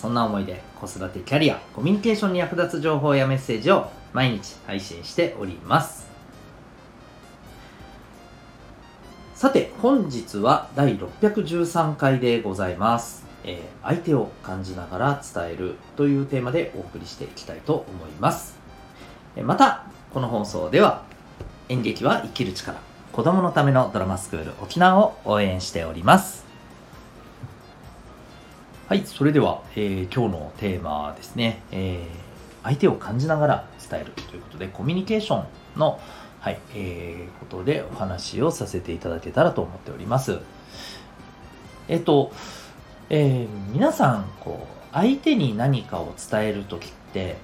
そんな思いで子育てキャリアコミュニケーションに役立つ情報やメッセージを毎日配信しておりますさて本日は第613回でございますえー、相手を感じながら伝えるというテーマでお送りしていきたいと思います。また、この放送では演劇は生きる力、子供のためのドラマスクール沖縄を応援しております。はい、それでは、えー、今日のテーマはですね、えー、相手を感じながら伝えるということで、コミュニケーションの、はい、えー、ことでお話をさせていただけたらと思っております。えっ、と、えー、皆さんこう相手に何かを伝える時って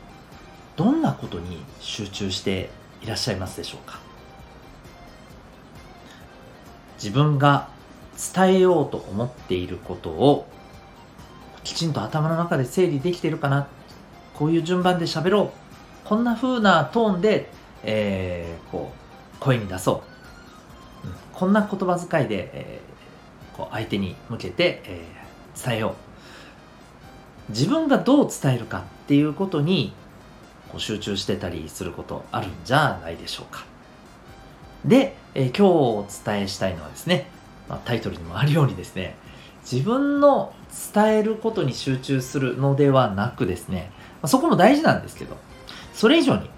どんなことに集中していらっしゃいますでしょうか？自分が伝えようと思っていることをきちんと頭の中で整理できてるかな。こういう順番で喋ろう。こんな風なトーンで、えー、こう声に出そう、うん、こんな言葉遣いで、えー、こう相手に向けて、えー伝えよう。自分がどう伝えるかっていうことにこう集中してたりすることあるんじゃないでしょうか。で、えー、今日お伝えしたいのはですね、まあ、タイトルにもあるようにですね自分の伝えることに集中するのではなくですね、ま、そこも大事なんですけどそれ以上に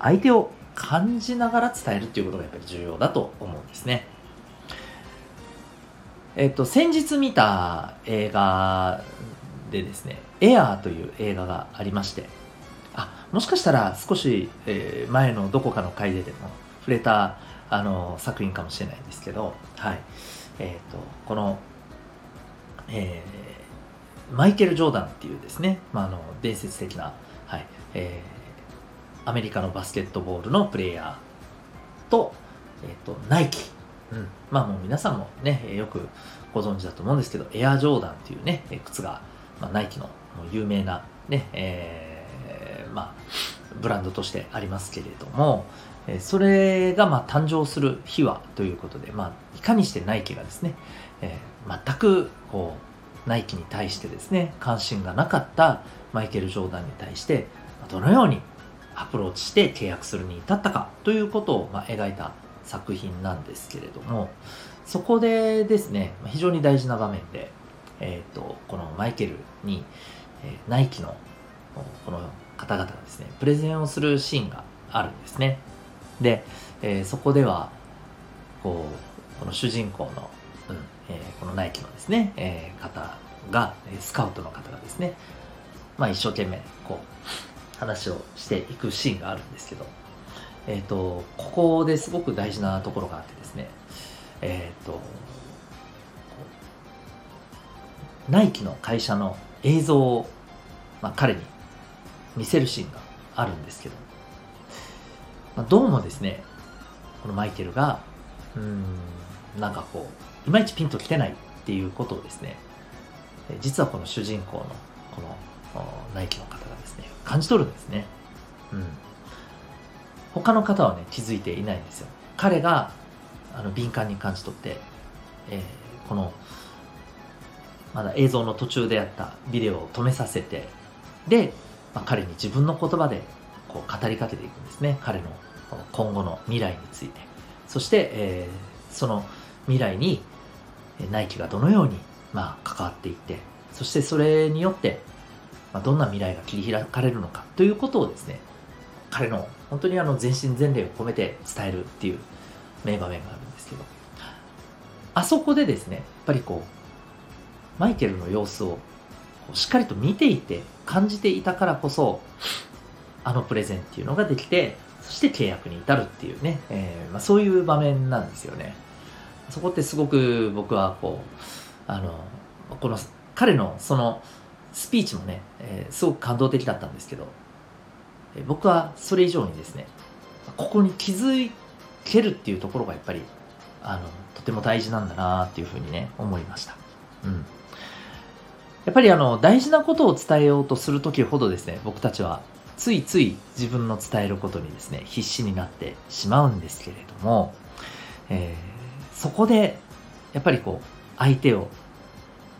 相手を感じながら伝えるっていうことがやっぱり重要だと思うんですね。えっと、先日見た映画でですね、エアーという映画がありまして、あ、もしかしたら少し、え、前のどこかの回ででも触れたあの作品かもしれないんですけど、はい。えっ、ー、と、この、えー、マイケル・ジョーダンっていうですね、まあ、あの伝説的な、はいえー、アメリカのバスケットボールのプレイヤーと、えっ、ー、と、ナイキ。うん、まあもう皆さんもね、よくご存知だと思うんですけど、エアジョーダンっていうね、靴が、まあ、ナイキの有名なね、えー、まあ、ブランドとしてありますけれども、それがまあ誕生する秘話ということで、まあ、いかにしてナイキがですね、えー、全くこうナイキに対してですね関心がなかったマイケル・ジョーダンに対してどのようにアプローチして契約するに至ったかということをまあ描いた作品なんですけれどもそこでですね非常に大事な場面で、えーと、このマイケルに、えー、ナイキのこの方々がですねプレゼンをするシーンがあるんですね。で、えー、そこではこうこの主人公の、うんえー、このナイキのですね、えー、方がスカウトの方がですね、まあ、一生懸命こう話をしていくシーンがあるんですけどえっ、ー、と、ここですごく大事なところがあってですね、えっ、ー、と、ナイキの会社の映像を、まあ、彼に見せるシーンがあるんですけど、まあ、どうもですね、このマイケルが、うん、なんかこう、いまいちピンときてないっていうことをですね、実はこの主人公のこのナイキの方がですね、感じ取るんですね。うん。他の方はね、気づいていないんですよ。彼が、あの、敏感に感じ取って、えー、この、まだ映像の途中であったビデオを止めさせて、で、まあ、彼に自分の言葉で、こう、語りかけていくんですね。彼の今後の未来について。そして、えー、その未来に、ナイキがどのように、まあ、関わっていって、そしてそれによって、まあ、どんな未来が切り開かれるのかということをですね、彼の本当にあの全身全霊を込めて伝えるっていう名場面があるんですけど、あそこでですね、やっぱりこう、マイケルの様子をしっかりと見ていて感じていたからこそ、あのプレゼンっていうのができて、して契約に至るっていうね、えー、まあ、そういう場面なんですよね。そこってすごく僕はこう、あの、この彼のそのスピーチもね、えー、すごく感動的だったんですけど、えー、僕はそれ以上にですねここに気づけるっていうところがやっぱりあのとても大事なんだなっていうふうにね思いました。うんやっぱりあの大事なことを伝えようとするときほどですね僕たちはついつい自分の伝えることにですね必死になってしまうんですけれども、えー、そこでやっぱりこう相手を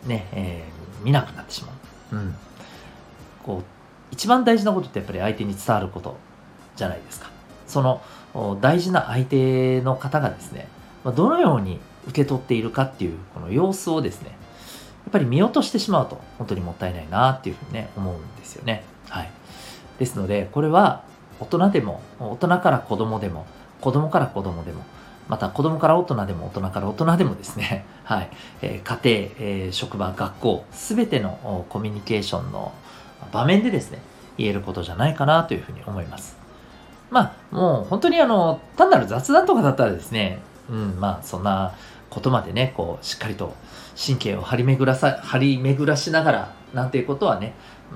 ね、えー、見なくなってしまう、うん、こう一番大事なことってやっぱり相手に伝わることじゃないですか。その大事な相手の方がですねどのように受け取っているかっていうこの様子をですねやっぱり見落としてしまうと本当にもったいないなっていうふうにね思うんですよね。はい。ですのでこれは大人でも大人から子供でも子供から子供でもまた子供から大人でも大人から大人でもですね、はいえー、家庭、えー、職場学校すべてのコミュニケーションの場面でですね言えることじゃないかなというふうに思います。まあもう本当にあの単なる雑談とかだったらですねうんまあそんなことまでねこうしっかりと神経を張り巡らさ張り巡らしながらなんていうことはね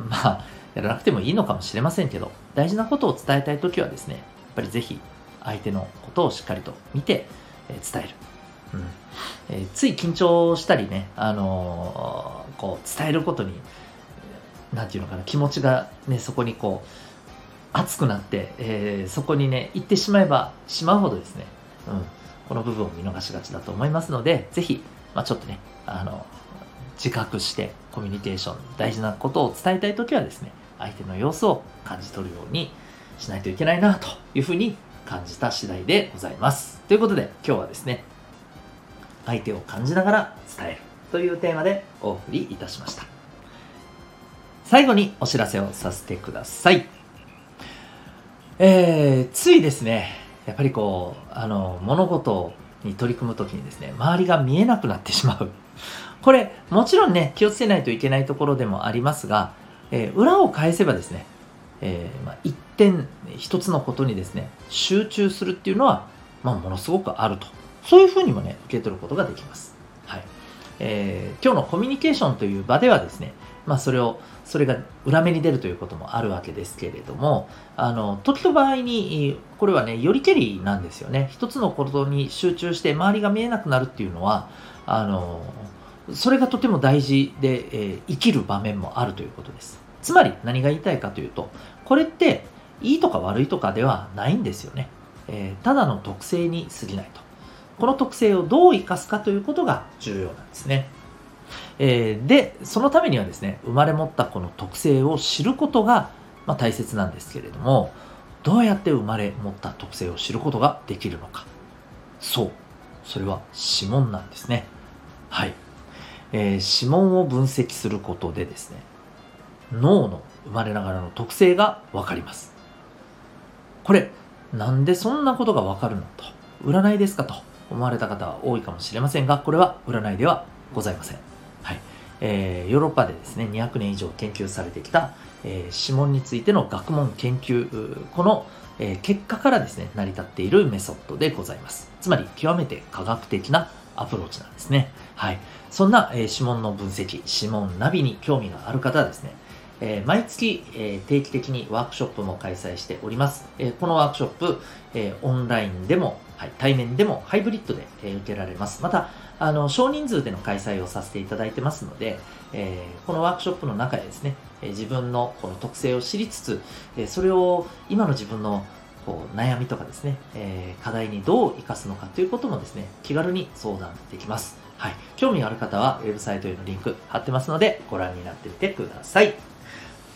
まあやらなくてもいいのかもしれませんけど、大事なことを伝えたいときはですね、やっぱりぜひ相手のことをしっかりと見て、えー、伝える。うんえー、つい緊張したりね、あのー、こう伝えることに、なんていうのかな、気持ちがね、そこにこう、熱くなって、えー、そこにね、行ってしまえばしまうほどですね、うん、この部分を見逃しがちだと思いますので、ぜひ、まあ、ちょっとね、あの、自覚してコミュニケーション、大事なことを伝えたいときはですね、相手の様子を感じ取るようにしないといけないなというふうに感じた次第でございます。ということで今日はですね、相手を感じながら伝えるというテーマでお送りいたしました。最後にお知らせをさせてください。えー、ついですね、やっぱりこう、あの、物事に取り組むときにですね、周りが見えなくなってしまう。これ、もちろんね、気をつけないといけないところでもありますが、えー、裏を返せばですね、えー、まあ、一点一つのことにですね集中するっていうのは、まあ、ものすごくあると。そういうふうにもね受け取ることができます、はい。えー、今日のコミュニケーションという場ではですね、まあ、それをそれが裏目に出るということもあるわけですけれどもあの時と場合にこれはねよりけりなんですよね。一つのことに集中して周りが見えなくなるっていうのはあのそれがとても大事で、えー、生きる場面もあるということです。つまり何が言いたいかというと、これっていいとか悪いとかではないんですよね。えー、ただの特性に過ぎないと。この特性をどう生かすかということが重要なんですね。えー、で、そのためにはですね、生まれ持ったこの特性を知ることが、まあ、大切なんですけれども、どうやって生まれ持った特性を知ることができるのか。そう。それは指紋なんですね。はい。えー、指紋を分析することでですね、脳の生まれながらの特性がわかります。これ、なんでそんなことがわかるのと、占いですかと思われた方は多いかもしれませんが、これは占いではございません。はい。えー、ヨーロッパでですね、200年以上研究されてきた、えー、指紋についての学問研究、この、えー、結果からですね、成り立っているメソッドでございます。つまり、極めて科学的なアプローチなんですね。はい。そんな、えー、指紋の分析、指紋ナビに興味がある方はですね、えー、毎月、えー、定期的にワークショップも開催しております。え、このワークショップ、えオンラインでも、はい、対面でもハイブリッドで、え受けられます。また、あの、少人数での開催をさせていただいてますので、えこのワークショップの中でですね、え自分のこの特性を知りつつ、えそれを今の自分のこう悩みとかですね、え課題にどう活かすのかということもですね、気軽に相談できます。はい。興味ある方は、ウェブサイトへのリンク貼ってますので、ご覧になってみてください。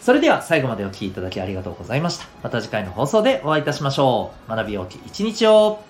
それでは最後までお聴きいただきありがとうございました。また次回の放送でお会いいたしましょう。学びよき一日を